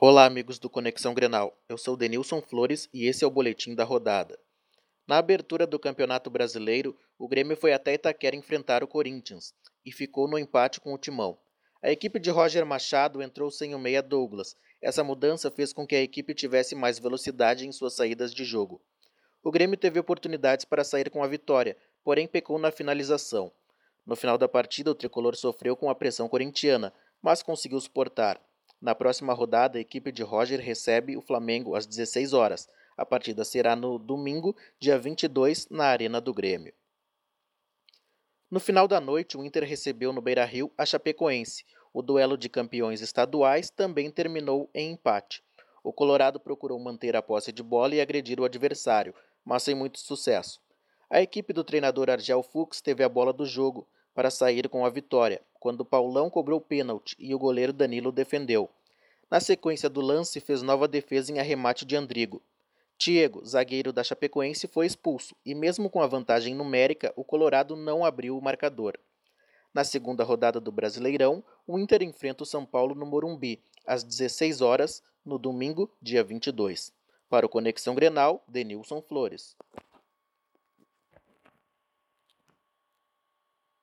Olá, amigos do Conexão Grenal. Eu sou Denilson Flores e esse é o boletim da rodada. Na abertura do Campeonato Brasileiro, o Grêmio foi até Itaquera enfrentar o Corinthians e ficou no empate com o Timão. A equipe de Roger Machado entrou sem o meia Douglas. Essa mudança fez com que a equipe tivesse mais velocidade em suas saídas de jogo. O Grêmio teve oportunidades para sair com a vitória, porém pecou na finalização. No final da partida, o tricolor sofreu com a pressão corintiana, mas conseguiu suportar. Na próxima rodada, a equipe de Roger recebe o Flamengo às 16 horas. A partida será no domingo, dia 22, na Arena do Grêmio. No final da noite, o Inter recebeu no Beira-Rio a Chapecoense. O duelo de campeões estaduais também terminou em empate. O Colorado procurou manter a posse de bola e agredir o adversário, mas sem muito sucesso. A equipe do treinador Argel Fux teve a bola do jogo para sair com a vitória, quando Paulão cobrou pênalti e o goleiro Danilo defendeu. Na sequência do lance, fez nova defesa em arremate de Andrigo. Diego, zagueiro da Chapecoense, foi expulso e, mesmo com a vantagem numérica, o Colorado não abriu o marcador. Na segunda rodada do Brasileirão, o Inter enfrenta o São Paulo no Morumbi, às 16 horas, no domingo, dia 22. Para o Conexão Grenal, Denilson Flores.